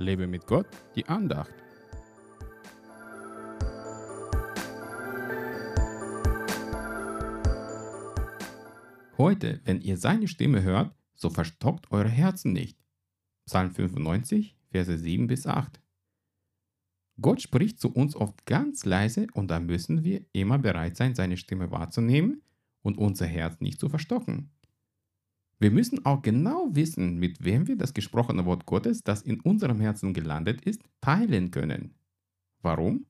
Lebe mit Gott, die Andacht. Heute, wenn ihr seine Stimme hört, so verstockt eure Herzen nicht. Psalm 95, Verse 7 bis 8. Gott spricht zu uns oft ganz leise und da müssen wir immer bereit sein, seine Stimme wahrzunehmen und unser Herz nicht zu verstocken. Wir müssen auch genau wissen, mit wem wir das gesprochene Wort Gottes, das in unserem Herzen gelandet ist, teilen können. Warum?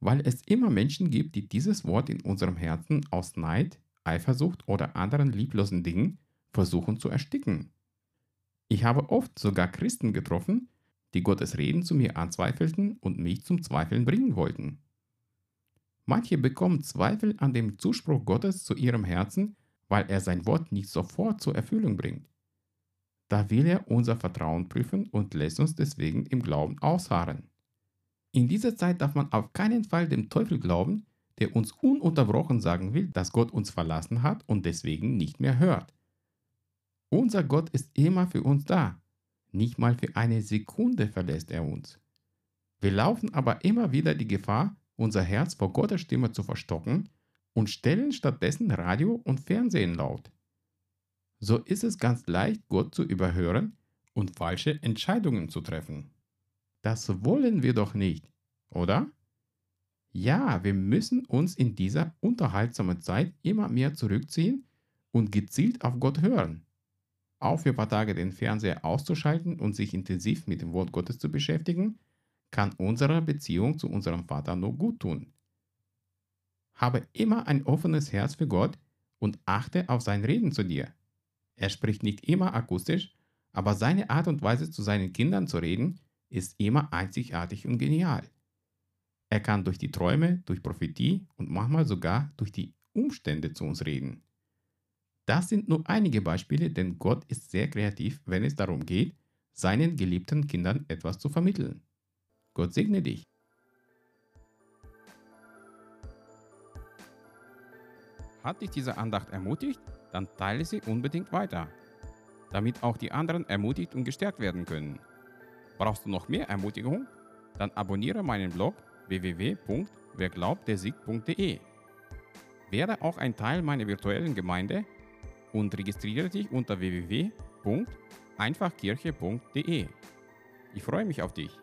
Weil es immer Menschen gibt, die dieses Wort in unserem Herzen aus Neid, Eifersucht oder anderen lieblosen Dingen versuchen zu ersticken. Ich habe oft sogar Christen getroffen, die Gottes Reden zu mir anzweifelten und mich zum Zweifeln bringen wollten. Manche bekommen Zweifel an dem Zuspruch Gottes zu ihrem Herzen, weil er sein Wort nicht sofort zur Erfüllung bringt. Da will er unser Vertrauen prüfen und lässt uns deswegen im Glauben ausharren. In dieser Zeit darf man auf keinen Fall dem Teufel glauben, der uns ununterbrochen sagen will, dass Gott uns verlassen hat und deswegen nicht mehr hört. Unser Gott ist immer für uns da. Nicht mal für eine Sekunde verlässt er uns. Wir laufen aber immer wieder die Gefahr, unser Herz vor Gottes Stimme zu verstocken und stellen stattdessen Radio und Fernsehen laut. So ist es ganz leicht, Gott zu überhören und falsche Entscheidungen zu treffen. Das wollen wir doch nicht, oder? Ja, wir müssen uns in dieser unterhaltsamen Zeit immer mehr zurückziehen und gezielt auf Gott hören. Auch für ein paar Tage den Fernseher auszuschalten und sich intensiv mit dem Wort Gottes zu beschäftigen, kann unserer Beziehung zu unserem Vater nur gut tun. Habe immer ein offenes Herz für Gott und achte auf sein Reden zu dir. Er spricht nicht immer akustisch, aber seine Art und Weise zu seinen Kindern zu reden ist immer einzigartig und genial. Er kann durch die Träume, durch Prophetie und manchmal sogar durch die Umstände zu uns reden. Das sind nur einige Beispiele, denn Gott ist sehr kreativ, wenn es darum geht, seinen geliebten Kindern etwas zu vermitteln. Gott segne dich. Hat dich diese Andacht ermutigt? Dann teile sie unbedingt weiter, damit auch die anderen ermutigt und gestärkt werden können. Brauchst du noch mehr Ermutigung? Dann abonniere meinen Blog www.werglaubtdersieg.de. Werde auch ein Teil meiner virtuellen Gemeinde und registriere dich unter www.einfachkirche.de. Ich freue mich auf dich.